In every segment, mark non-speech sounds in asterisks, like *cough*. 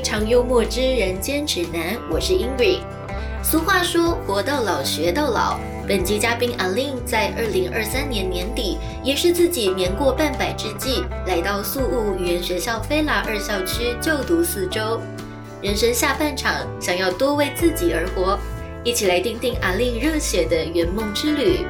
《常幽默之人间指南》，我是 Ingrid。俗话说“活到老，学到老”。本集嘉宾阿令在二零二三年年底，也是自己年过半百之际，来到宿务语言学校菲拉二校区就读四周。人生下半场，想要多为自己而活，一起来听听阿令热血的圆梦之旅。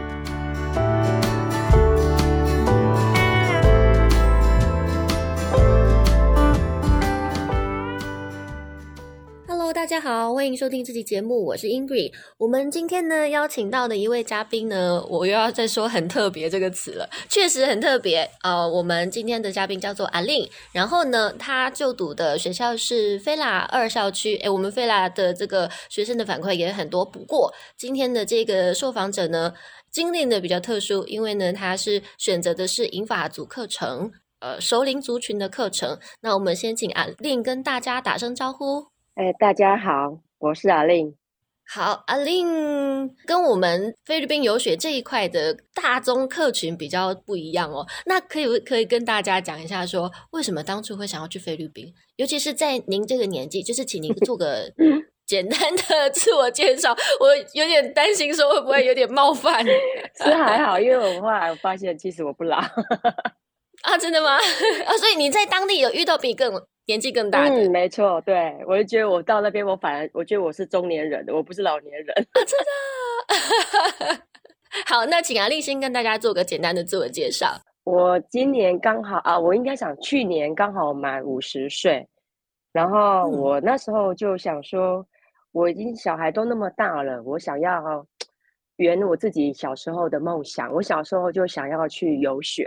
大家好，欢迎收听这期节目，我是 Ingrid。我们今天呢邀请到的一位嘉宾呢，我又要再说很特别这个词了，确实很特别。呃，我们今天的嘉宾叫做阿令，然后呢，他就读的学校是菲拉二校区。诶，我们菲拉的这个学生的反馈也很多。不过今天的这个受访者呢，经历的比较特殊，因为呢，他是选择的是英法族课程，呃，首领族群的课程。那我们先请阿令跟大家打声招呼。哎，大家好，我是阿令。好，阿令跟我们菲律宾游学这一块的大宗客群比较不一样哦。那可以可以跟大家讲一下，说为什么当初会想要去菲律宾？尤其是在您这个年纪，就是请您做个 *laughs* 简单的 *laughs* 自我介绍。我有点担心，说会不会有点冒犯？*laughs* 是还好，因为我后来发现，其实我不老啊，真的吗？啊，所以你在当地有遇到比更？年纪更大的，嗯，没错，对我就觉得我到那边，我反而我觉得我是中年人，我不是老年人，*laughs* 真的。*laughs* 好，那请阿丽先跟大家做个简单的自我介绍。我今年刚好啊，我应该想去年刚好满五十岁，然后我那时候就想说，我已经小孩都那么大了，我想要圆我自己小时候的梦想。我小时候就想要去游学，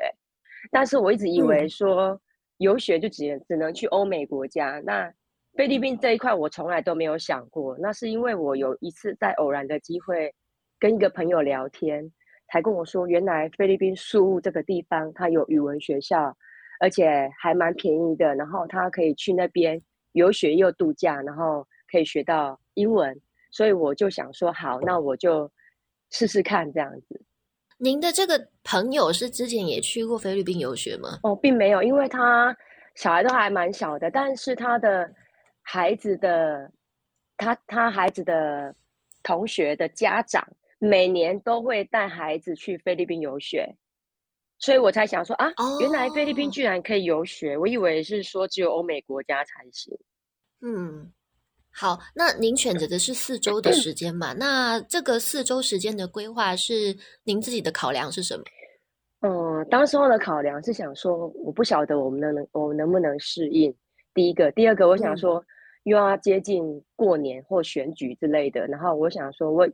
但是我一直以为说。游学就只只能去欧美国家，那菲律宾这一块我从来都没有想过。那是因为我有一次在偶然的机会跟一个朋友聊天，才跟我说，原来菲律宾宿务这个地方它有语文学校，而且还蛮便宜的。然后他可以去那边游学又度假，然后可以学到英文。所以我就想说，好，那我就试试看这样子。您的这个朋友是之前也去过菲律宾游学吗？哦，并没有，因为他小孩都还蛮小的，但是他的孩子的他他孩子的同学的家长每年都会带孩子去菲律宾游学，所以我才想说啊，原来菲律宾居然可以游学，我以为是说只有欧美国家才行。嗯。好，那您选择的是四周的时间嘛？那这个四周时间的规划是您自己的考量是什么？嗯，当时候的考量是想说，我不晓得我们能能我能不能适应。第一个，第二个，我想说又要接近过年或选举之类的，然后我想说，我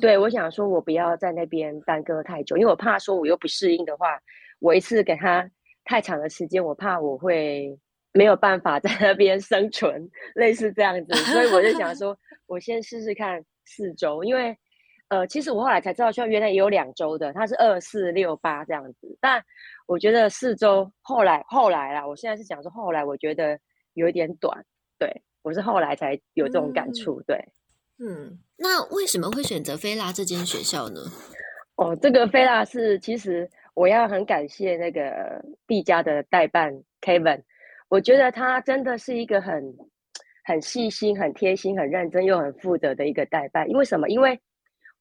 对我想说我不要在那边耽搁太久，因为我怕说我又不适应的话，我一次给他太长的时间，我怕我会。没有办法在那边生存，类似这样子，所以我就想 *laughs* 说，我先试试看四周，因为，呃，其实我后来才知道，说原来也有两周的，它是二四六八这样子，但我觉得四周后来后来啦，我现在是讲说后来我觉得有一点短，对我是后来才有这种感触，对，嗯，那为什么会选择菲拉这间学校呢？哦，这个菲拉是其实我要很感谢那个毕家的代办 Kevin。我觉得他真的是一个很很细心、很贴心、很认真又很负责的一个代办。因为什么？因为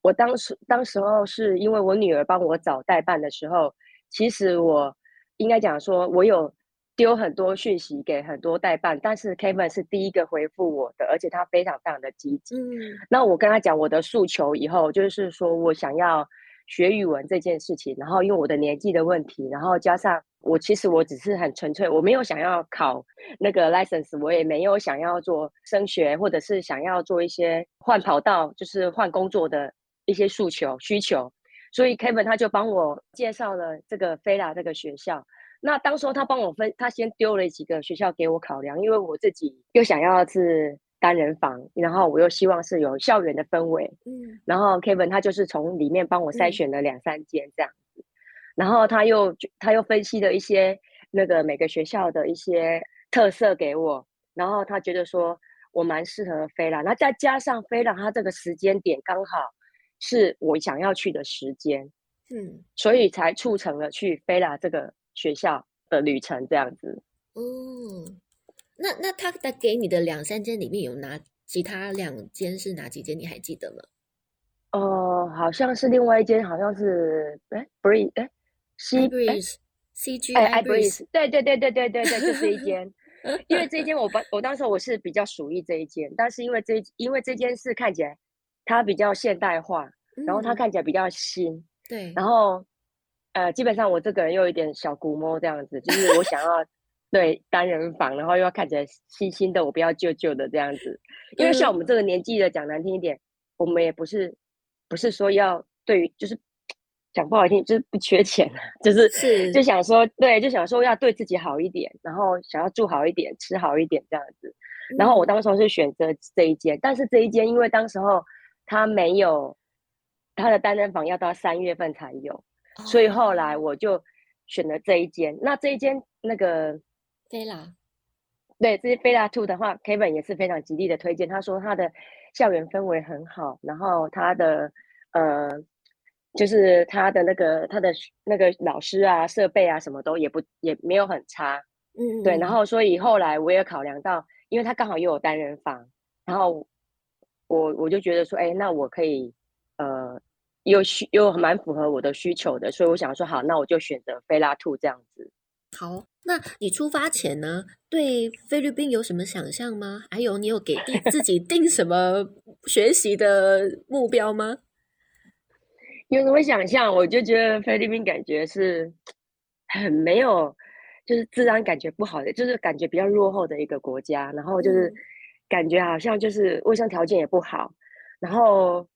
我当时当时候是因为我女儿帮我找代办的时候，其实我应该讲说，我有丢很多讯息给很多代办，但是 Kevin 是第一个回复我的，而且他非常非常的积极。嗯，那我跟他讲我的诉求以后，就是说我想要学语文这件事情，然后因为我的年纪的问题，然后加上。我其实我只是很纯粹，我没有想要考那个 license，我也没有想要做升学，或者是想要做一些换跑道，就是换工作的一些诉求需求。所以 Kevin 他就帮我介绍了这个菲拉这个学校。那当时他帮我分，他先丢了几个学校给我考量，因为我自己又想要是单人房，然后我又希望是有校园的氛围。嗯。然后 Kevin 他就是从里面帮我筛选了两三间这样。然后他又他又分析了一些那个每个学校的一些特色给我，然后他觉得说我蛮适合飞啦，那再加上飞啦，他这个时间点刚好是我想要去的时间，嗯，所以才促成了去飞啦这个学校的旅程这样子。嗯，那那他的给你的两三间里面有哪其他两间是哪几间？你还记得吗？哦，好像是另外一间，好像是哎，Breeze 哎，C Breeze C G 哎，I Breeze 对对对对对对对，就是一 *laughs* 间。因为这一间我当我当时我是比较属意这一间，但是因为这因为这间是看起来它比较现代化，然后它看起来比较新，对，然后呃，基本上我这个人又有一点小古摸这样子，就是我想要对单人房，然后又要看起来新新的，我不要旧旧的这样子。因为像我们这个年纪的，讲难听一点，我们也不是不是说要对于就是。讲不好听就是不缺钱，就是是就想说对，就想说要对自己好一点，然后想要住好一点，吃好一点这样子。然后我当时是选择这一间，但是这一间因为当时候他没有他的单人房要到三月份才有，所以后来我就选了这一间。那这一间那个菲拉，对，这些菲拉 Two 的话，Kevin 也是非常极力的推荐。他说他的校园氛围很好，然后他的呃。就是他的那个他的那个老师啊，设备啊，什么都也不也没有很差，嗯，对。然后所以后来我也考量到，因为他刚好又有单人房，然后我我就觉得说，哎，那我可以呃，又需又蛮符合我的需求的，所以我想说，好，那我就选择菲拉兔这样子。好，那你出发前呢，对菲律宾有什么想象吗？还有你有给定自己定什么学习的目标吗？*laughs* 有什么想象？我就觉得菲律宾感觉是很没有，就是治安感觉不好的，就是感觉比较落后的一个国家。然后就是感觉好像就是卫生条件也不好，然后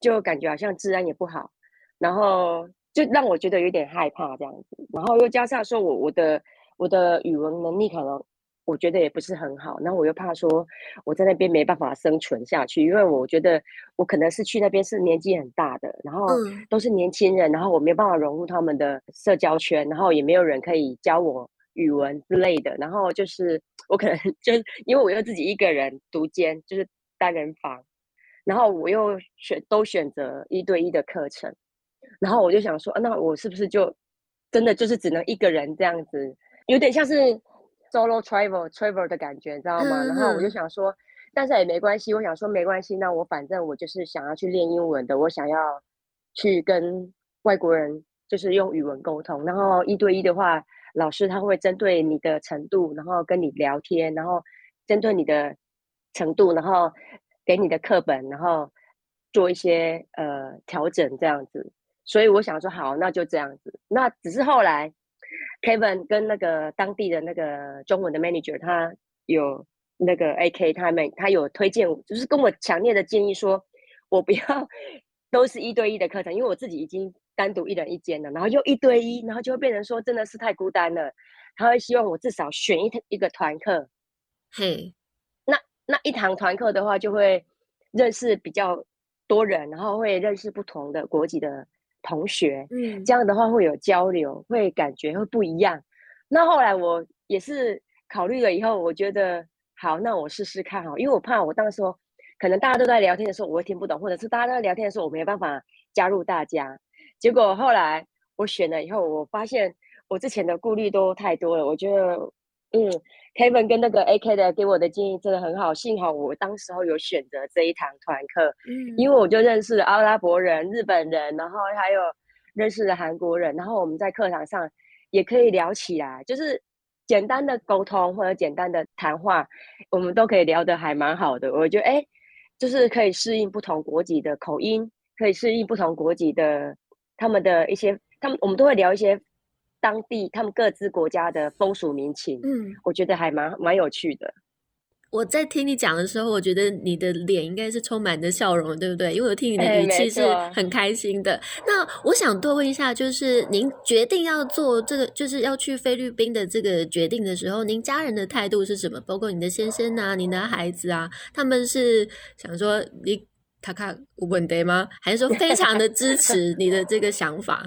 就感觉好像治安也不好，然后就让我觉得有点害怕这样子。然后又加上说我我的我的语文能力可能。我觉得也不是很好，然后我又怕说我在那边没办法生存下去，因为我觉得我可能是去那边是年纪很大的，然后都是年轻人，然后我没有办法融入他们的社交圈，然后也没有人可以教我语文之类的，然后就是我可能 *laughs* 就因为我又自己一个人独间，就是单人房，然后我又选都选择一对一的课程，然后我就想说，那我是不是就真的就是只能一个人这样子，有点像是。solo travel travel 的感觉，你知道吗？然后我就想说，但是也没关系。我想说没关系，那我反正我就是想要去练英文的，我想要去跟外国人就是用语文沟通。然后一对一的话，老师他会针对你的程度，然后跟你聊天，然后针对你的程度，然后给你的课本，然后做一些呃调整这样子。所以我想说，好，那就这样子。那只是后来。Kevin 跟那个当地的那个中文的 manager，他有那个 AK 他们，他有推荐，就是跟我强烈的建议说，我不要都是一对一的课程，因为我自己已经单独一人一间了，然后又一对一，然后就会变成说真的是太孤单了。他会希望我至少选一一个团课，嘿，那那一堂团课的话，就会认识比较多人，然后会认识不同的国籍的。同学，嗯，这样的话会有交流，会感觉会不一样。那后来我也是考虑了以后，我觉得好，那我试试看哈，因为我怕我当时候可能大家都在聊天的时候我会听不懂，或者是大家都在聊天的时候我没有办法加入大家。结果后来我选了以后，我发现我之前的顾虑都太多了。我觉得，嗯，Kevin 跟那个 AK 的给我的建议真的很好，幸好我当时候有选择这一堂团课，嗯，因为我就认识了阿拉伯人、日本人，然后还有认识了韩国人，然后我们在课堂上也可以聊起来，就是简单的沟通或者简单的谈话，我们都可以聊得还蛮好的。我觉得，哎，就是可以适应不同国籍的口音，可以适应不同国籍的他们的一些，他们我们都会聊一些。当地他们各自国家的风俗民情，嗯，我觉得还蛮蛮有趣的。我在听你讲的时候，我觉得你的脸应该是充满着笑容，对不对？因为我听你的语气是很开心的。那我想多问一下，就是您决定要做这个，就是要去菲律宾的这个决定的时候，您家人的态度是什么？包括你的先生啊，您的孩子啊，他们是想说你他看稳得吗？还是说非常的支持你的这个想法？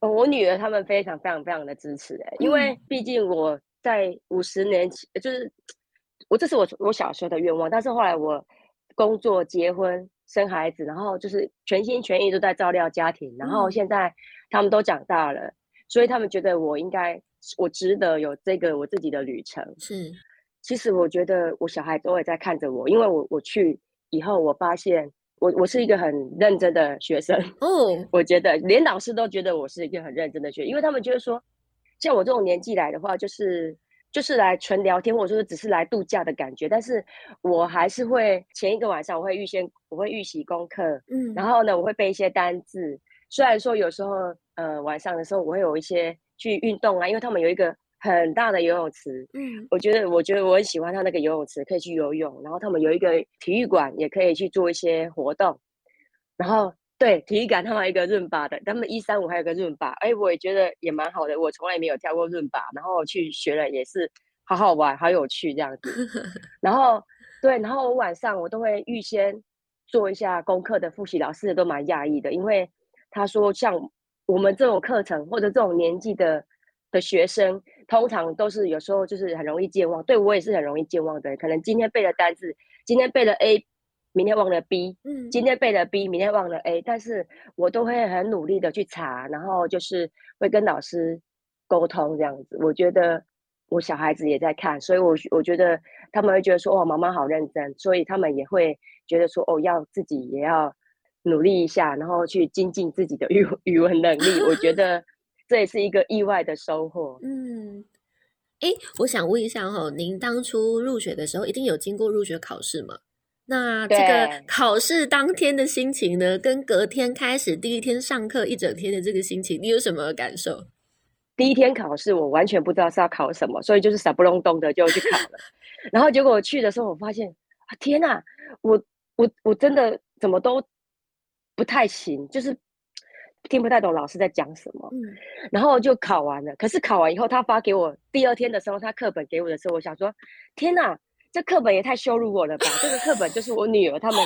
我女儿他们非常非常非常的支持哎，因为毕竟我在五十年前，就是我这是我我小时候的愿望，但是后来我工作、结婚、生孩子，然后就是全心全意都在照料家庭，然后现在他们都长大了，所以他们觉得我应该，我值得有这个我自己的旅程。是，其实我觉得我小孩都会在看着我，因为我我去以后，我发现我我是一个很认真的学生嗯。*laughs* 我觉得连老师都觉得我是一个很认真的学，因为他们觉得说，像我这种年纪来的话，就是就是来纯聊天，或者说只是来度假的感觉。但是我还是会前一个晚上我会预先我会预习功课，嗯，然后呢我会背一些单字。虽然说有时候呃晚上的时候我会有一些去运动啊，因为他们有一个。很大的游泳池，嗯，我觉得，我觉得我很喜欢他那个游泳池，可以去游泳。然后他们有一个体育馆，也可以去做一些活动。然后，对体育馆，他们一个润吧的，他们一三五还有个润吧，哎，我也觉得也蛮好的。我从来没有跳过润吧，然后去学了也是好好玩，好有趣这样子。*laughs* 然后，对，然后我晚上我都会预先做一下功课的复习，老师都蛮讶异的，因为他说像我们这种课程或者这种年纪的。的学生通常都是有时候就是很容易健忘，对我也是很容易健忘的。可能今天背了单字，今天背了 A，明天忘了 B，嗯，今天背了 B，明天忘了 A，但是我都会很努力的去查，然后就是会跟老师沟通这样子。我觉得我小孩子也在看，所以我我觉得他们会觉得说，哦，妈妈好认真，所以他们也会觉得说，哦，要自己也要努力一下，然后去精进自己的语语文能力。我觉得。这也是一个意外的收获。嗯，哎，我想问一下哈，您当初入学的时候一定有经过入学考试吗？那这个考试当天的心情呢，跟隔天开始第一天上课一整天的这个心情，你有什么感受？第一天考试我完全不知道是要考什么，所以就是傻不隆咚的就去考了。然后结果我去的时候，我发现啊，天哪，我我我真的怎么都不太行，就是。听不太懂老师在讲什么，嗯，然后就考完了。可是考完以后，他发给我第二天的时候，他课本给我的时候，我想说：天哪，这课本也太羞辱我了吧！这个课本就是我女儿他们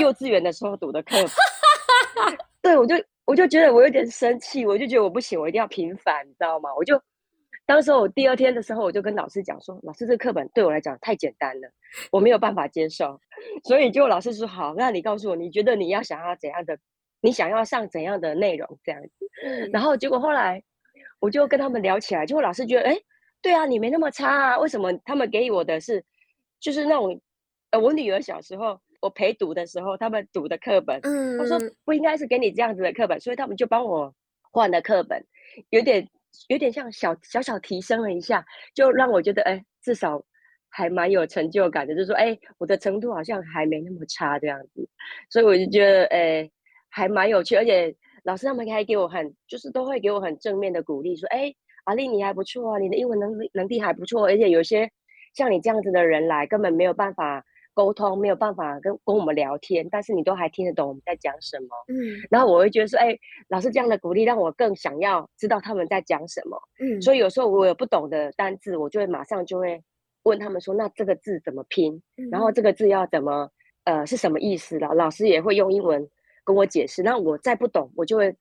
幼稚园的时候读的课本。对，我就我就觉得我有点生气，我就觉得我不行，我一定要平反，你知道吗？我就当时我第二天的时候，我就跟老师讲说：老师，这课本对我来讲太简单了，我没有办法接受。所以就老师说：好，那你告诉我，你觉得你要想要怎样的？你想要上怎样的内容这样子，然后结果后来我就跟他们聊起来，结果老师觉得，哎，对啊，你没那么差啊，为什么他们给我的是就是那种，呃，我女儿小时候我陪读的时候他们读的课本，他说不应该是给你这样子的课本，所以他们就帮我换了课本，有点有点像小小小提升了一下，就让我觉得，哎，至少还蛮有成就感的，就是说，哎，我的程度好像还没那么差这样子，所以我就觉得，哎。还蛮有趣，而且老师他们还给我很，就是都会给我很正面的鼓励，说：“哎，阿丽你还不错啊，你的英文能力能力还不错，而且有些像你这样子的人来，根本没有办法沟通，没有办法跟跟我们聊天，但是你都还听得懂我们在讲什么。”嗯，然后我会觉得说：“哎，老师这样的鼓励让我更想要知道他们在讲什么。”嗯，所以有时候我有不懂的单字，我就会马上就会问他们说：“那这个字怎么拼？然后这个字要怎么呃是什么意思的？”老师也会用英文。跟我解释，那我再不懂，我就会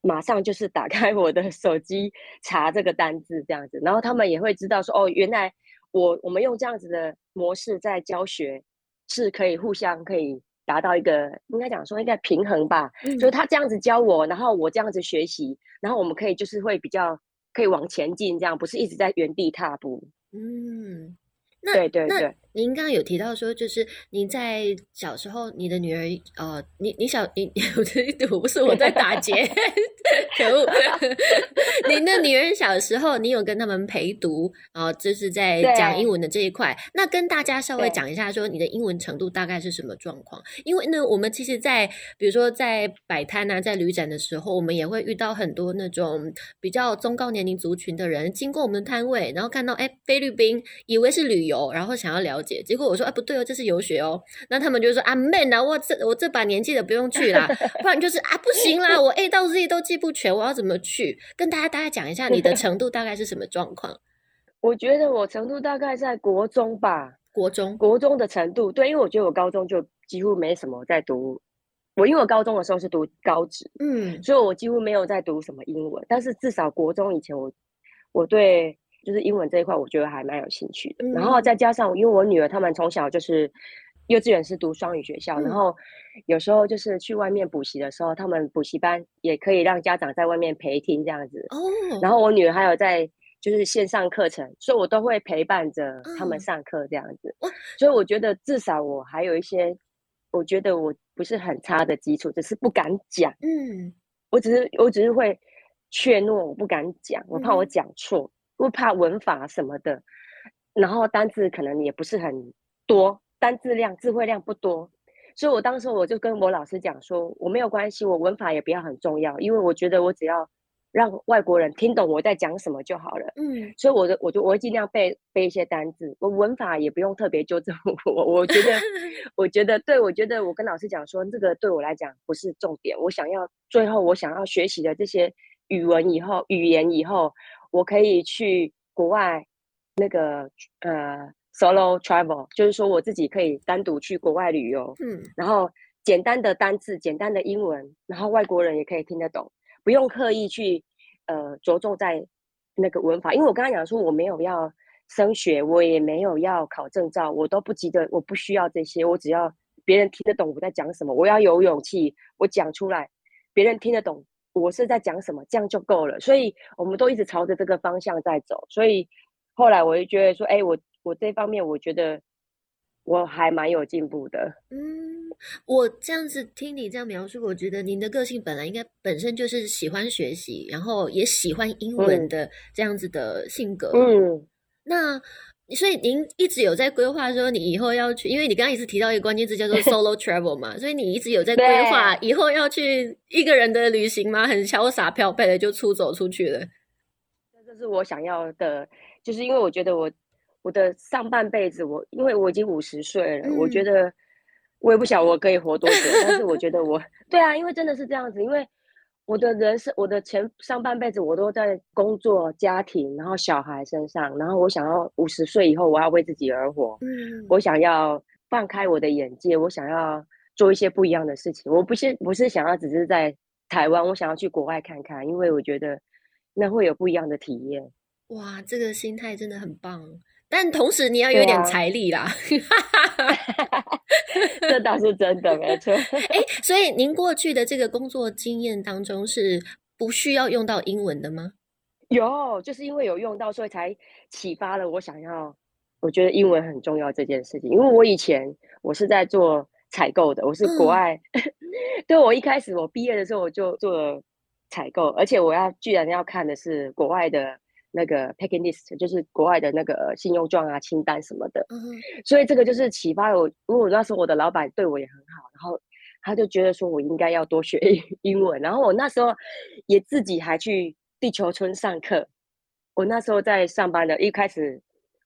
马上就是打开我的手机查这个单字这样子，然后他们也会知道说，哦，原来我我们用这样子的模式在教学，是可以互相可以达到一个应该讲说应该平衡吧，就是他这样子教我，然后我这样子学习，然后我们可以就是会比较可以往前进，这样不是一直在原地踏步。嗯。对对对，您刚刚有提到说，就是您在小时候，你的女儿，呃，你你小你 *laughs* 我不是我在打劫，*laughs* 可恶！*laughs* 您的女儿小时候，你有跟他们陪读啊？就是在讲英文的这一块，那跟大家稍微讲一下，说你的英文程度大概是什么状况？因为呢，我们其实，在比如说在摆摊啊，在旅展的时候，我们也会遇到很多那种比较中高年龄族群的人经过我们的摊位，然后看到哎菲律宾，以为是旅。游，然后想要了解，结果我说，哎，不对哦，这是游学哦。那他们就说，啊，man 啊，我这我这把年纪的不用去啦，*laughs* 不然就是啊，不行啦，我 A 到 Z 都记不全，我要怎么去？跟大家大概讲一下你的程度大概是什么状况？*laughs* 我觉得我程度大概在国中吧，国中，国中的程度，对，因为我觉得我高中就几乎没什么在读，我因为我高中的时候是读高职，嗯，所以我几乎没有在读什么英文，但是至少国中以前我我对。就是英文这一块，我觉得还蛮有兴趣的。然后再加上，因为我女儿她们从小就是幼稚园是读双语学校，然后有时候就是去外面补习的时候，他们补习班也可以让家长在外面陪听这样子。哦。然后我女儿还有在就是线上课程，所以我都会陪伴着他们嗯上课这样子。哇所以我觉得至少我还有一些，我觉得我不是很差的基础，只是不敢讲。嗯我只是我只是会怯懦，我不敢讲，我怕我讲错，我怕文法什么的，然后单字可能也不是很多，单字量、智慧量不多，所以我当时我就跟我老师讲说，我没有关系，我文法也不要很重要，因为我觉得我只要让外国人听懂我在讲什么就好了。嗯所以我的我就我会尽量背背一些单字，我文法也不用特别纠正我。我觉得，*laughs* 我觉得对，我觉得我跟老师讲说，这个对我来讲不是重点。我想要最后我想要学习的这些语文以后语言以后，我可以去国外那个呃 solo travel，就是说我自己可以单独去国外旅游，嗯。然后简单的单字、简单的英文，然后外国人也可以听得懂，不用刻意去呃着重在那个文法，因为我刚刚讲说我没有要升学，我也没有要考证照，我都不急着，我不需要这些，我只要别人听得懂我在讲什么，我要有勇气，我讲出来，别人听得懂我是在讲什么，这样就够了。所以我们都一直朝着这个方向在走，所以后来我就觉得说，哎，我我这方面我觉得我还蛮有进步的。嗯，我这样子听你这样描述，我觉得您的个性本来应该本身就是喜欢学习，然后也喜欢英文嗯的这样子的性格。嗯，那所以您一直有在规划说，你以后要去，因为你刚刚也是提到一个关键字叫做 *laughs* solo travel 嘛，所以你一直有在规划以后要去一个人的旅行吗？很潇洒漂泊的就出走出去了。这是我想要的，就是因为我觉得我我的上半辈子我，因为我已经五十岁了，我觉嗯得我也不晓得我可以活多久，但是我觉得我 *laughs* 对啊，因为真的是这样子，因为我的人生，我的前上半辈子我都在工作、家庭，然后小孩身上，然后我想要五十岁以后我要为自己而活，嗯，我想要放开我的眼界，我想要做一些不一样的事情。我不是不是想要只是在台湾，我想要去国外看看，因为我觉得那会有不一样的体验。哇，这个心态真的很棒，但同时你要有点财力啦。*laughs* 这倒是真的，没错。*laughs* 哎，所以您过去的这个工作经验当中是不需要用到英文的吗？有，就是因为有用到，所以才启发了我想要。我觉得英文很重要这件事情，因为我以前我是在做采购的，我是国嗯外。*laughs* 对我一开始我毕业的时候我就做了采购，而且我要居然要看的是国外的那个 packing list，就是国外的那个信用状啊、清单什么的。嗯所以这个就是启发了我，因为我那时候我的老板对我也很好，然后他就觉得说我应该要多学英 *laughs* 英文，然后我那时候也自己还去地球村上课。我那时候在上班的，一开始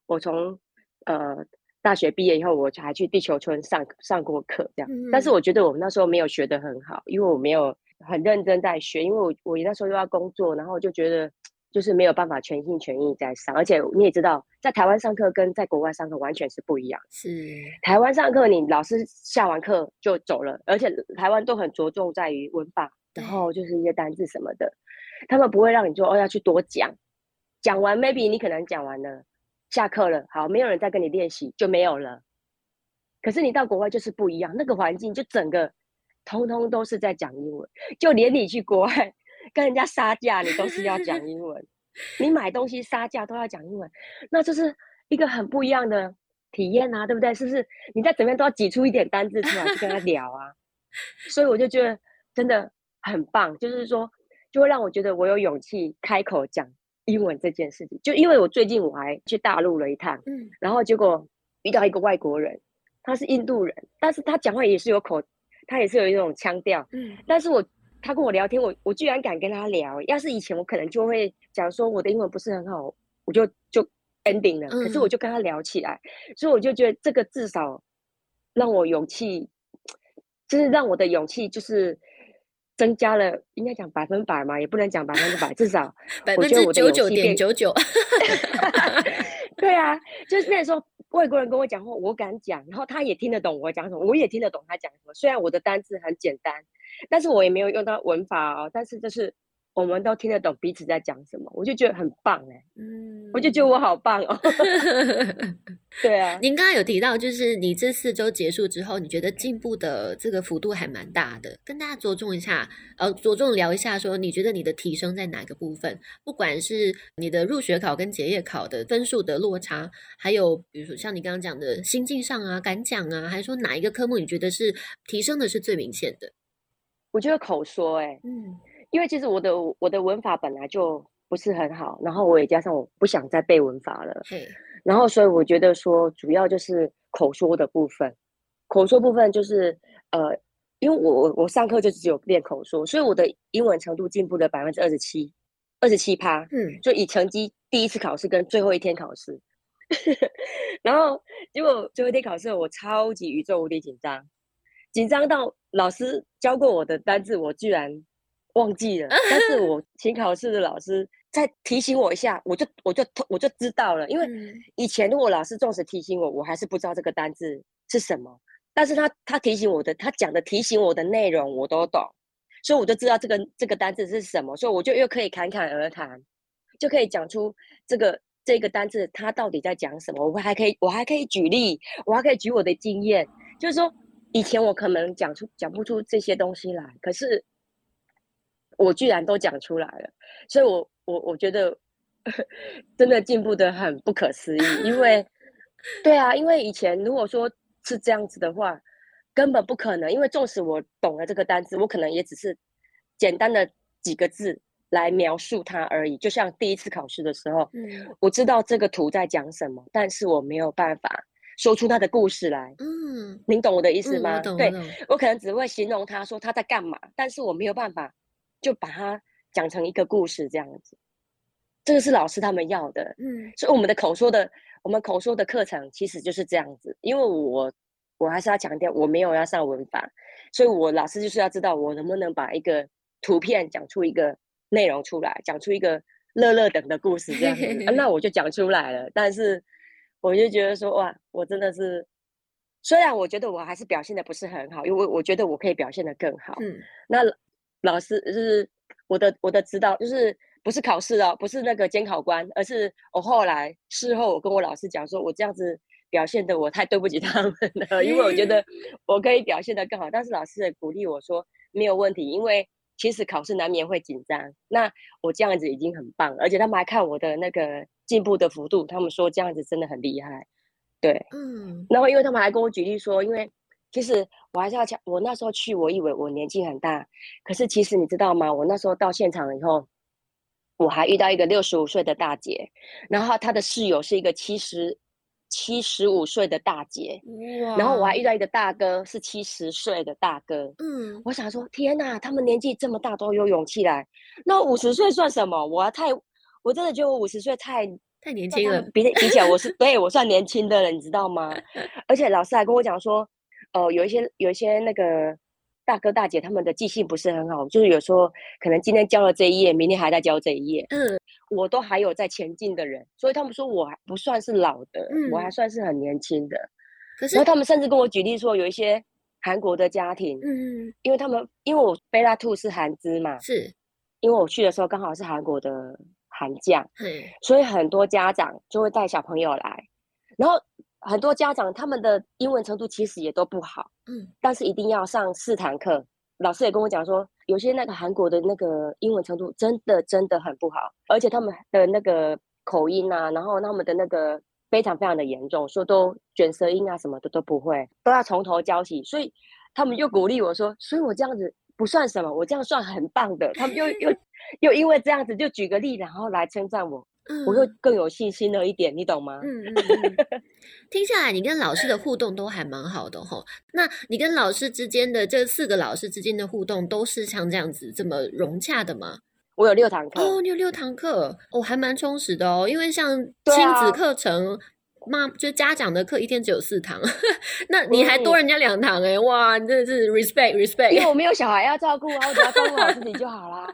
我从呃大学毕业以后，我就还去地球村上上过课，这样。但是嗯我觉得我那时候没有学得很好，因为我没有很认真在学，因为我我那时候又要工作，然后就觉得就是没有办法全心全意在上，而且你也知道，在台湾上课跟在国外上课完全是不一样。是台湾上课，你老师下完课就走了，而且台湾都很着重在于文法，然后就是一些单字什么的，他们不会让你说哦要去多讲，讲完 maybe 你可能讲完了，下课了，好，没有人再跟你练习就没有了。可是你到国外就是不一样，那个环境就整个通通都是在讲英文，就连你去国外跟人家杀价，你都是要讲英文，你买东西杀价都要讲英文，那就是一个很不一样的体验啊，对不对？是不是？你在怎么样都要挤出一点单字出来去跟他聊啊，所以我就觉得真的很棒，就是说，就会让我觉得我有勇气开口讲英文这件事情。就因为我最近我还去大陆了一趟，嗯然后结果遇到一个外国人，他是印度人，但是他讲话也是有口，他也是有一种腔调，嗯但是我他跟我聊天，我我居然敢跟他聊。要是以前我可能就会讲说我的英文不是很好，我就就 ending 了。可是我嗯就跟他聊起来，所以我就觉得这个至少让我勇气，就是让我的勇气就是增加了，应该讲百分百嘛，也不能讲百分之百，至少 *laughs* 百分之九九点九九，*laughs* 对啊，就是那时候外国人跟我讲话，我敢讲，然后他也听得懂我讲什么，我也听得懂他讲什么。虽然我的单字很简单，但是我也没有用到文法哦。但是就是我们都听得懂彼此在讲什么，我就觉得很棒哎，嗯，我就觉得我好棒哦。*laughs* 对啊，*laughs* 您刚刚有提到，就是你这四周结束之后，你觉得进步的这个幅度还蛮大的，跟大家着重一下，呃，着重聊一下，说你觉得你的提升在哪个部分？不管是你的入学考跟结业考的分数的落差，还有比如说像你刚刚讲的心境上啊、敢讲啊，还是说哪一个科目你觉得是提升的是最明显的？我觉得口说，哎，嗯，因为其实我的我的文法本来就不是很好，然后我也加上我不想再背文法了。嘿，然后，所以我觉得说，主要就是口说的部分。口说部分就是呃，因为我我我上课就只有练口说，所以我的英文程度进步了百分之二十七，二十七趴。嗯，就以成绩第一次考试跟最后一天考试，*laughs* 然后结果最后一天考试我超级宇宙无敌紧张，紧张到老师教过我的单字我居然忘记了，但是 *laughs* 我请考试的老师。再提醒我一下，我就我就我就知道了。因为以前如果老师重视提醒我，我还是不知道这个单字是什么。但是他他提醒我的，他讲的提醒我的内容我都懂，所以我就知道这个这个单字是什么，所以我就又可以侃侃而谈，就可以讲出这个这个单字它到底在讲什么。我还可以我还可以举例，我还可以举我的经验，就是说以前我可能讲出讲不出这些东西来，可是我居然都讲出来了，所以我。我我觉得 *laughs* 真的进步的很不可思议，因为 *laughs* 对啊，因为以前如果说是这样子的话，根本不可能。因为纵使我懂了这个单词，我可能也只是简单的几个字来描述它而已。就像第一次考试的时候，嗯，我知道这个图在讲什么，但是我没有办法说出他的故事来。嗯，您懂我的意思吗？对，我可能只会形容他说他在干嘛，但是我没有办法就把它。讲成一个故事这样子，这个是老师他们要的，嗯，所以我们的口说的，我们口说的课程其实就是这样子。因为我我还是要强调，我没有要上文法，所以我老师就是要知道我能不能把一个图片讲出一个内容出来，讲出一个乐乐等的故事这样子，那我就讲出来了。但是我就觉得说，哇，我真的是，虽然我觉得我还是表现的不是很好，因为我觉得我可以表现的更好。嗯，那老师就是。我的我的指导就是不是考试哦，不是那个监考官，而是我后来事后我跟我老师讲说，我这样子表现的我太对不起他们了，因为我觉得我可以表现的更好。但是老师也鼓励我说没有问题，因为其实考试难免会紧张，那我这样子已经很棒，而且他们还看我的那个进步的幅度，他们说这样子真的很厉害，对，嗯，然后因为他们还跟我举例说，因为。其实我还是要讲，我那时候去，我以为我年纪很大，可是其实你知道吗？我那时候到现场以后，我还遇到一个六十五岁的大姐，然后她的室友是一个七十七十五岁的大姐，然后我还遇到一个大哥是七十岁的大哥。嗯，我想说，天哪，他们年纪这么大都有勇气来，那五十岁算什么？我太，我真的觉得我五十岁太太年轻了，比比起来我是对我算年轻的了，你知道吗？而且老师还跟我讲说。哦，有一些有一些那个大哥大姐，他们的记性不是很好，就是有时候可能今天教了这一页，明天还在教这一页。嗯，我都还有在前进的人，所以他们说我还不算是老的，我还算是很年轻的。可是，然后他们甚至跟我举例说，有一些韩国的家庭，嗯，因为他们因为我贝拉兔是韩资嘛，是因为我去的时候刚好是韩国的寒假，嗯，所以很多家长就会带小朋友来，然后。很多家长他们的英文程度其实也都不好，嗯，但是一定要上四堂课。老师也跟我讲说，有些那个韩国的那个英文程度真的真的很不好，而且他们的那个口音啊，然后他们的那个非常非常的严重，说都卷舌音啊什么的都不会，都要从头教起。所以他们又鼓励我说，所以我这样子不算什么，我这样算很棒的。他们又又又因为这样子就举个例，然后来称赞我。我会更有信心了一点，你懂吗？嗯嗯 *laughs* 嗯。听下来，你跟老师的互动都还蛮好的吼。那你跟老师之间的这四个老师之间的互动，都是像这样子这么融洽的吗？我有六堂课哦，你有六堂课，哦，还蛮充实的哦。因为像亲子课程。妈，就家长的课一天只有四堂，那你还多人家两堂哎，哇，真的是 respect respect。因为我没有小孩要照顾啊，我只要照顾好自己就好啦。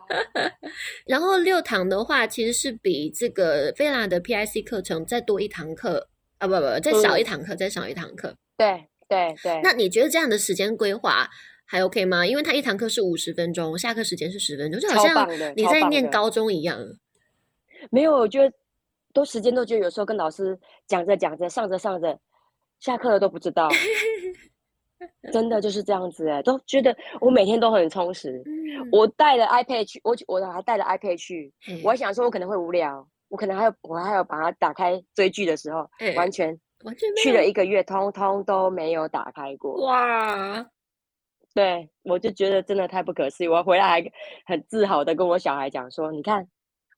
*laughs* 然后六堂的话，其实是比这个菲拉的 PIC 课程再多一堂课啊，不不，再少一堂课，再少一堂课。对对对。那你觉得这样的时间规划还 OK 吗？因为他一堂课是五十分钟，下课时间是十分钟，就好像你在念高中一样。没有，我觉得都时间都觉得有时候跟老师讲着讲着，上着上着，下课了都不知道，*laughs* 真的就是这样子哎，都觉得我每天都很充实。嗯，我带了 iPad 去，我我还带了 iPad 去，嘿我还想说我可能会无聊，我可能还有我还有把它打开追剧的时候，嘿完全完全去了一个月，通通都没有打开过。哇，对，我就觉得真的太不可思议。我回来还很自豪的跟我小孩讲说：“你看，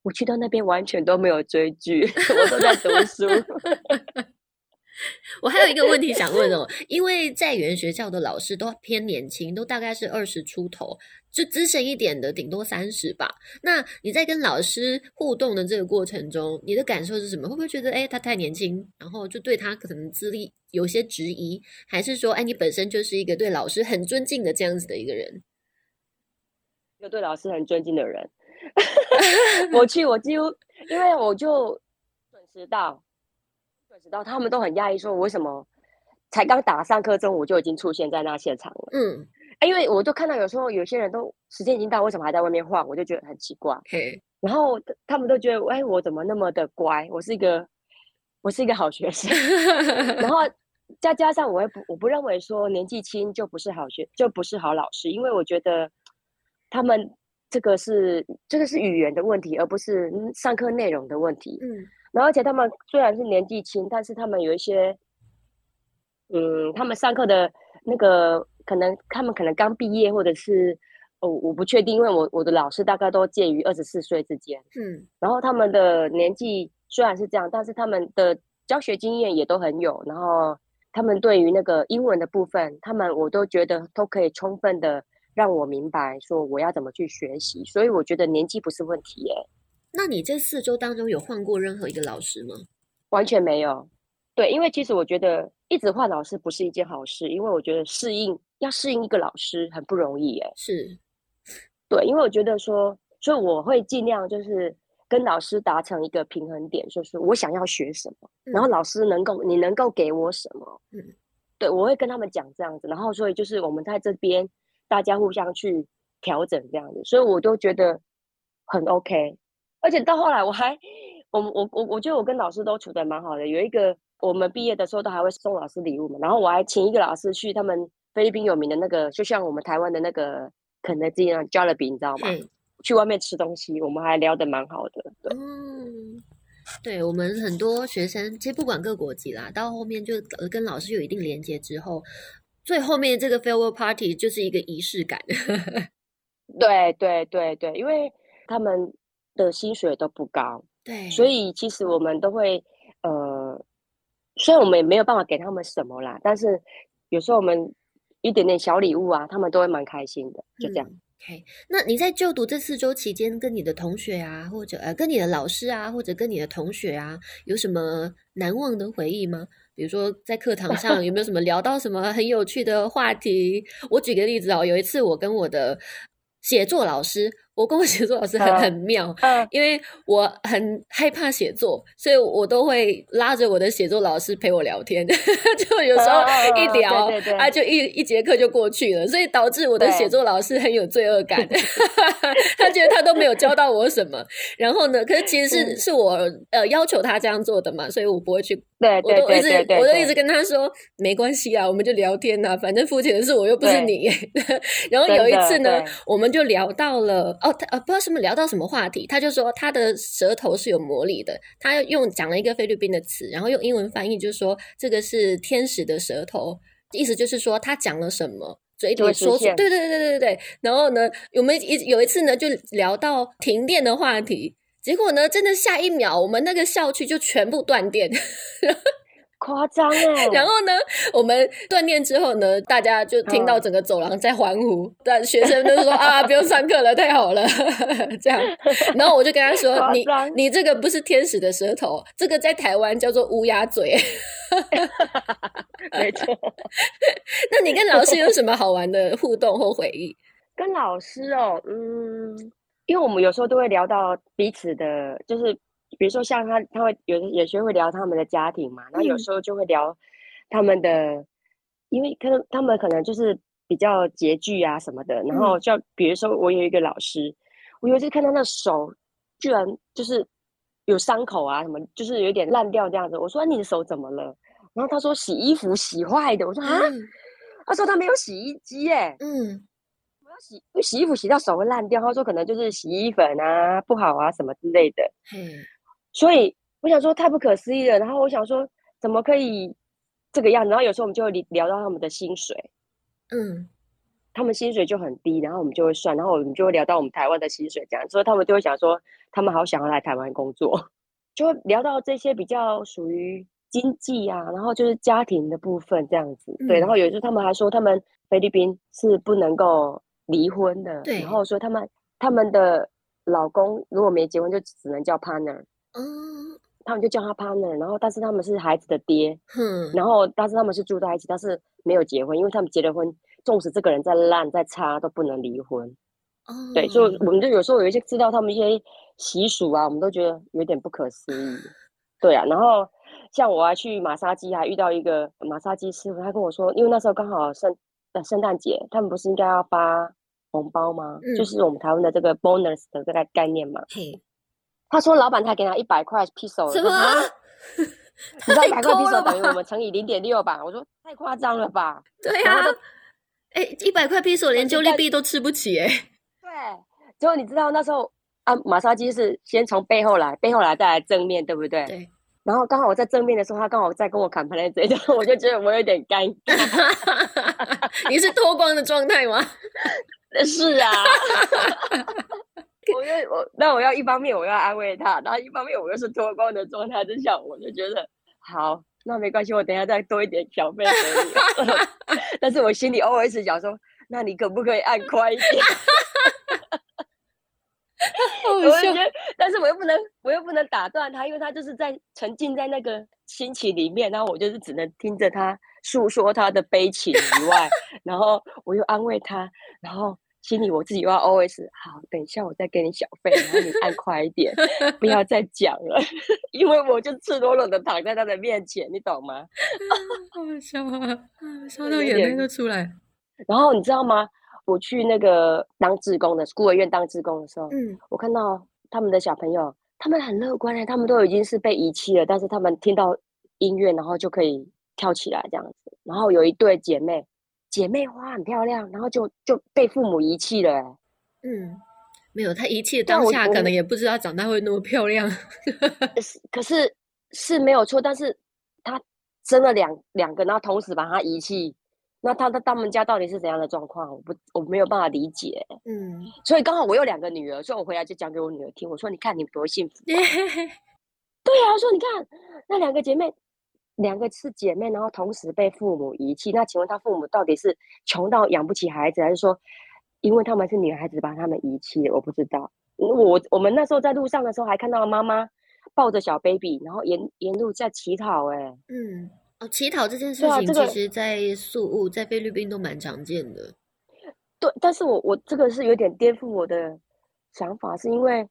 我去到那边完全都没有追剧，*laughs* 我都在读书。*laughs* 我还有一个问题想问哦，因为在原学校的老师都偏年轻，都大概是二十出头，就资深一点的顶多三十吧。那你在跟老师互动的这个过程中，你的感受是什么？会不会觉得哎他太年轻，然后就对他可能资历有些质疑，还是说哎你本身就是一个对老师很尊敬的这样子的一个人？一个对老师很尊敬的人。*laughs* 我去，我几乎因为我就准时到，准时到，他们都很讶异，说我为什么才刚打上课钟，我就已经出现在那现场了？嗯，哎因为我就看到有时候有些人都时间已经到，为什么还在外面晃？我就觉得很奇怪。然后他他们都觉得，哎，我怎么那么的乖？我是一个，我是一个好学生。*laughs* 然后再加上我也不，我不认为说年纪轻就不是好学，就不是好老师，因为我觉得他们这个是这个是语言的问题，而不是嗯上课内容的问题。嗯然后而且他们虽然是年纪轻，但是他们有一些，嗯，他们上课的那个可能他们可能刚毕业，或者是哦我不确定，因为我我的老师大概都介于二十四岁之间。嗯然后他们的年纪虽然是这样，但是他们的教学经验也都很有，然后他们对于那个英文的部分，他们我都觉得都可以充分的让我明白说我要怎么去学习，所以我觉得年纪不是问题耶，那你这四周当中有换过任何一个老师吗？完全没有。对，因为其实我觉得一直换老师不是一件好事，因为我觉得适应要适应一个老师很不容易耶。是，对，因为我觉得说，所以我会尽量就是跟老师达成一个平衡点，就是我想要学什么，然后嗯老师能够你能够给我什么，嗯，对我会跟他们讲这样子，然后所以就是我们在这边大家互相去调整这样子，所以我都觉得很 OK，而且到后来我还，我我我我觉得我跟老师都处的蛮好的，有一个我们毕业的时候都还会送老师礼物嘛，然后我还请一个老师去他们菲律宾有名的那个，就像我们台湾的那个肯德基啊 Jollibee，你知道吗？嘿。去外面吃东西，我们还聊得蛮好的。对，嗯，对我们很多学生，其实不管各国籍啦，到后面就呃跟老师有一定连接之后，最后面这个 farewell party 就是一个仪式感。*laughs* 对，对，对，对，因为他们的薪水都不高，对，所以其实我们都会，呃，虽然我们也没有办法给他们什么啦，但是有时候我们一点点小礼物啊，他们都会蛮开心的，就这样。嗯 OK，那你在就读这四周期间，跟你的同学啊，或者呃跟你的老师啊，或者跟你的同学啊，有什么难忘的回忆吗？比如说在课堂上有没有什么聊到什么很有趣的话题？我举个例子哦，有一次我跟我的写作老师，我跟我写作老师很嗯很妙，嗯，因为我很害怕写作，所以我都会拉着我的写作老师陪我聊天，就有时候一哦聊啊，就一一节课就过去了，所以导致我的写作老师很有罪恶感，*laughs* 他觉得他都没有教到我什么。然后呢，可是其实是嗯是我呃要求他这样做的嘛，所以我不会去我都一直我都一直跟他说没关系啊，我们就聊天呐、反正付钱的是我又不是你。*laughs* 然后有一次呢，我们就聊到了哦，他呃不知道什么聊到什么话题，他就说他的舌头是有魔力的，他用讲了一个菲律宾的词，然后用英文翻译就是说这个是天使的舌头，意思就是说他讲了什么。嘴里说出，对对对对对。然后呢，我们一有一次呢，就聊到停电的话题，结果呢，真的下一秒，我们那个校区就全部断电。*laughs* 夸张哎，*laughs* 然后呢，我们锻炼之后呢，大家就听到嗯整个走廊在欢呼，但学生都说啊，*laughs* 不用上课了，太好了，*laughs* 这样。然后我就跟他说，你你这个不是天使的舌头，这个在台湾叫做乌鸦嘴。没错。那你跟老师有什么好玩的互动或回忆？跟老师哦，嗯，因为我们有时候都会聊到彼此的，就是比如说像他，他会有的有些会聊他们的家庭嘛，然后有嗯时候就会聊他们的，因为可能他们可能就是比较拮据啊什么的。然后就比如说，我有一个老师，我有一次看他那手居然就是有伤口啊，什么就是有点烂掉这样子。我说你的手怎么了？然后他说洗衣服洗坏的。我说啊，他说他没有洗衣机耶。嗯。洗洗衣服洗到手会烂掉，他说可能就是洗衣粉啊不好啊什么之类的。嗯，所以我想说太不可思议了。然后我想说怎么可以这个样子？然后有时候我们就会聊到他们的薪水，嗯，他们薪水就很低，然后我们就会算，然后我们就会聊到我们台湾的薪水这样，所以他们就会想说他们好想要来台湾工作，*laughs* 就会聊到这些比较属于经济啊，然后就是家庭的部分这样子。对，然后有时候他们还说他们菲律宾是不能够。离婚的，然后说他们他们的老公如果没结婚，就只能叫 partner，嗯，他们就叫他 partner，然后但是他们是孩子的爹，嗯，然后但是他们是住在一起，但是没有结婚，因为他们结了婚，纵使这个人再烂再差都不能离婚，哦，对，所以我们就有时候有一些知道他们一些习俗啊，我们都觉得有点不可思议，*laughs* 对啊，然后像我还去马杀鸡，还遇到一个马杀鸡师傅，他跟我说，因为那时候刚好圣。呃圣诞节，他们不是应该要发红包吗？就是我们台湾的这个 bonus 的这个概念嘛。他说老板他给他一百块 i s o 什么？*laughs* 你知道一百块 s o 等于我们乘以零点六吧？我说太夸张了吧？对呀，哎，一百块 s o 连旧利币都吃不起哎。对，结果你知道那时候啊，马杀鸡是先从背后来，背后来再来正面对不对？对。然后刚好我在正面的时候，他刚好在跟我砍盘在这一 *laughs* 我就觉得我有点尴尬。*laughs* 你是脱光的状态吗？是啊。我就我那我要一方面我要安慰他，然后一方面我又是脱光的状态之下，我就觉得好，那没关系，我等下再多一点小费给你。*laughs* 但是我心里 OS 想说，那你可不可以按快一点？*laughs* 我就觉得，但是我又不能，我又不能打断他，因为他就是在沉浸在那个心情里面，然后我就是只能听着他诉说他的悲情以外，*laughs* 然后我又安慰他，然后心里我自己又要 OS，好，等一下我再给你小费，然后你按快一点，不要再讲了，*laughs* 因为我就赤裸裸的躺在他的面前，你懂吗？好笑啊，笑到眼泪都出来。然后你知道吗？我去那个当志工的孤儿院当志工的时候，嗯，我看到他们的小朋友，他们很乐观哎，他们都已经是被遗弃了，但是他们听到音乐，然后就可以跳起来这样子。然后有一对姐妹，姐妹花很漂亮，然后就就被父母遗弃了。嗯，没有，她遗弃的当下可能也不知道长大会那么漂亮。可是是没有错，但是她生了两两个，然后同时把她遗弃。那她的他们家到底是怎样的状况？我不我没有办法理解。嗯，所以刚好我有两个女儿，所以我回来就讲给我女儿听。我说：“你看你多幸福。*laughs* ”对啊，说你看那两个姐妹，两个是姐妹，然后同时被父母遗弃。那请问他父母到底是穷到养不起孩子，还是说因为他们是女孩子把他们遗弃？我不知道。我我们那时候在路上的时候，还看到妈妈抱着小 baby，然后沿沿路在乞讨。哎，嗯。哦乞讨这件事情，其实，在宿务在菲律宾都蛮常见的。对，但是我我这个是有点颠覆我的想法，是因为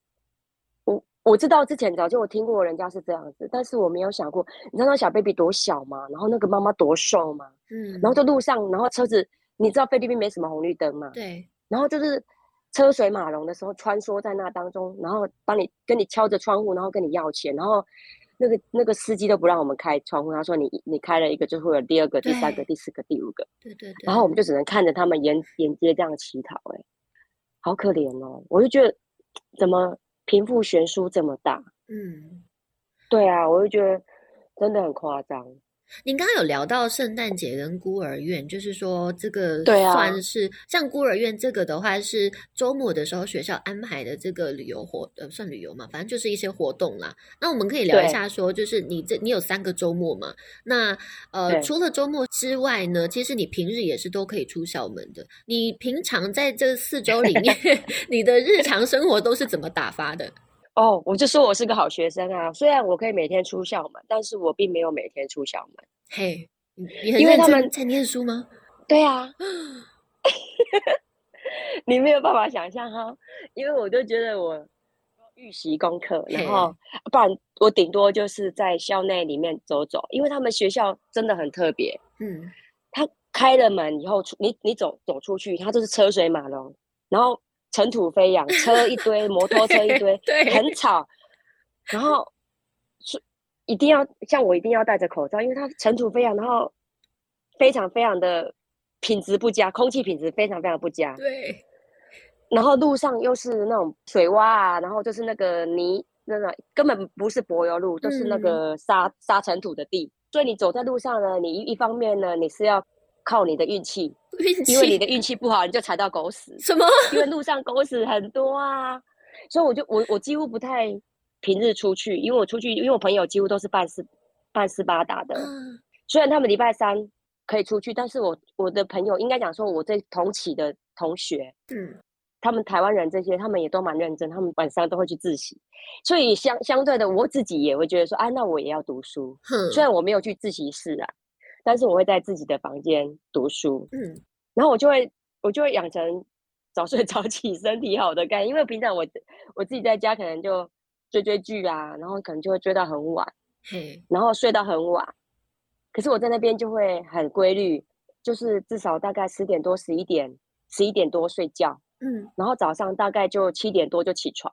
我我知道之前早就我听过人家是这样子，但是我没有想过，你知道那小 baby 多小吗？然后那个妈妈多瘦吗？嗯，然后在路上，然后车子，你知道菲律宾没什么红绿灯吗？对，然后就是车水马龙的时候，穿梭在那当中，然后帮你跟你敲着窗户，然后跟你要钱，然后。那个那个司机都不让我们开窗户，他说你你开了一个就会有第二个、第三个、第四个、第五个，对对对，然后我们就只能看着他们沿沿街这样乞讨，哎，好可怜哦！我就觉得怎么贫富悬殊这么大？嗯，对啊，我就觉得真的很夸张。您刚刚有聊到圣诞节跟孤儿院，就是说这个算是像孤儿院这个的话，是周末的时候学校安排的这个旅游活，呃，算旅游嘛，反正就是一些活动啦。那我们可以聊一下，说就是你这你有三个周末嘛？那呃，除了周末之外呢，其实你平日也是都可以出校门的。你平常在这四周里面，*laughs* 你的日常生活都是怎么打发的？哦，我就说我是个好学生啊。虽然我可以每天出校门，但是我并没有每天出校门。嘿，因为他们在念书吗？*laughs* 对啊，*gasps* 你没有办法想象哈，因为我就觉得我预习功课，然后不然我顶多就是在校内里面走走，因为他们学校真的很特别。嗯，他开了门以后出你你走走出去，他就是车水马龙，然后尘土飞扬，车一堆，摩托车一堆，*laughs* 对很吵，然后是一定要像我一定要戴着口罩，因为它尘土飞扬，然后非常非常的品质不佳，空气品质非常非常不佳。对，然后路上又是那种水洼啊，然后就是那个泥，那个根本不是柏油路，就是那嗯个沙沙尘土的地。所以你走在路上呢，你一一方面呢，你是要靠你的运气，运因为你的运气不好，你就踩到狗屎，什么？因为路上狗屎很多啊。所以我就我我几乎不太平日出去，因为我出去，因为我朋友几乎都是半斯半斯巴达的，嗯虽然他们礼拜三可以出去，但是我我的朋友应该讲说，我这同期的同学，嗯，他们台湾人这些，他们也都蛮认真，他们晚上都会去自习，所以相相对的，我自己也会觉得说，啊，那我也要读书。哼，虽然我没有去自习室啊，但是我会在自己的房间读书，嗯然后我就会我就会养成早睡 *laughs* 早起、身体好的概念，因为平常我我自己在家可能就追追剧啊，然后可能就会追到很晚，嘿，然后睡到很晚，可是我在那边就会很规律，就是至少大概十点多、十一点、十一点多睡觉。嗯。然后早上大概就七点多就起床，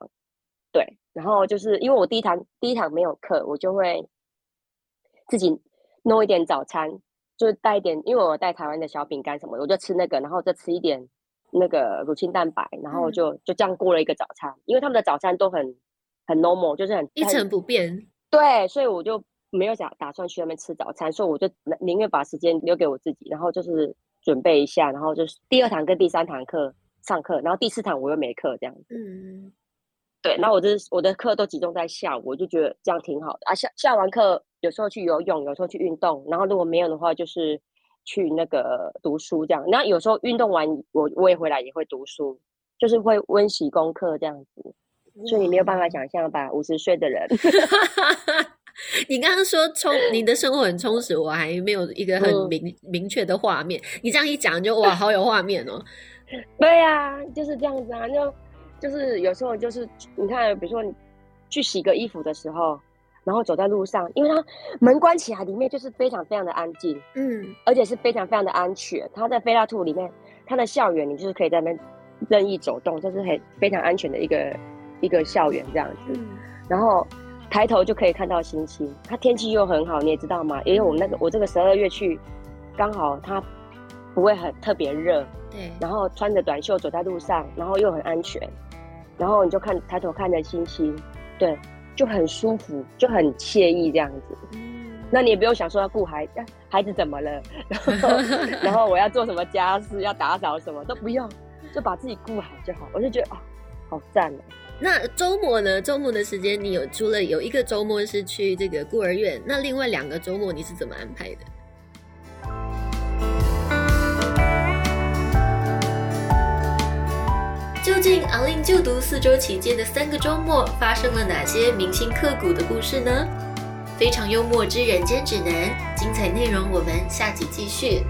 对，然后就是因为我第一堂第一堂没有课，我就会自己弄一点早餐，就带一点，因为我有带台湾的小饼干什么的，我就吃那个，然后再吃一点那个乳清蛋白，然后嗯就就这样过了一个早餐，因为他们的早餐都很很 normal，就是很很一成不变。对，所以我就没有想打算去那边吃早餐，所以我就宁宁愿把时间留给我自己，然后就是准备一下，然后就是第二堂跟第三堂课上课，然后第四堂我又没课这样子。嗯对，那我就是我的课都集中在下午，我就觉得这样挺好的啊。下下完课有时候去游泳，有时候去运动，然后如果没有的话，就是去那个读书这样。那有时候运动完，我我也回来也会读书，就是会温习功课这样子。所以你没有办法想象吧，五十岁的人。*laughs* 你刚刚说充你的生活很充实，我还没有一个很嗯明、明确的画面。你这样一讲就哇，好有画面哦。*laughs* 对呀、就是这样子啊，就就是有时候就是你看，比如说你去洗个衣服的时候，然后走在路上，因为它门关起来，里面就是非常非常的安静，嗯而且是非常非常的安全。它在菲拉兔里面，它的校园你就是可以在那边任意走动，这是很非常安全的一个一个校园这样子。嗯然后抬头就可以看到星星，它天气又很好，你也知道吗？因为我们那个我这个十二月去，刚好它不会很特别热，对，然后穿着短袖走在路上，然后又很安全，然后你就看抬头看着星星，对，就很舒服，就很惬意这样子。嗯那你也不用想说要顾孩子，孩子怎么了，*laughs* 然后然后我要做什么家事，要打扫什么都不用，就把自己顾好就好。我就觉得啊、好赞哦。那周末呢？周末的时间，你有除了有一个周末是去这个孤儿院，那另外两个周末你是怎么安排的？究竟昂令就读四周期间的三个周末发生了哪些铭心刻骨的故事呢？非常幽默之人间指南，精彩内容我们下集继续。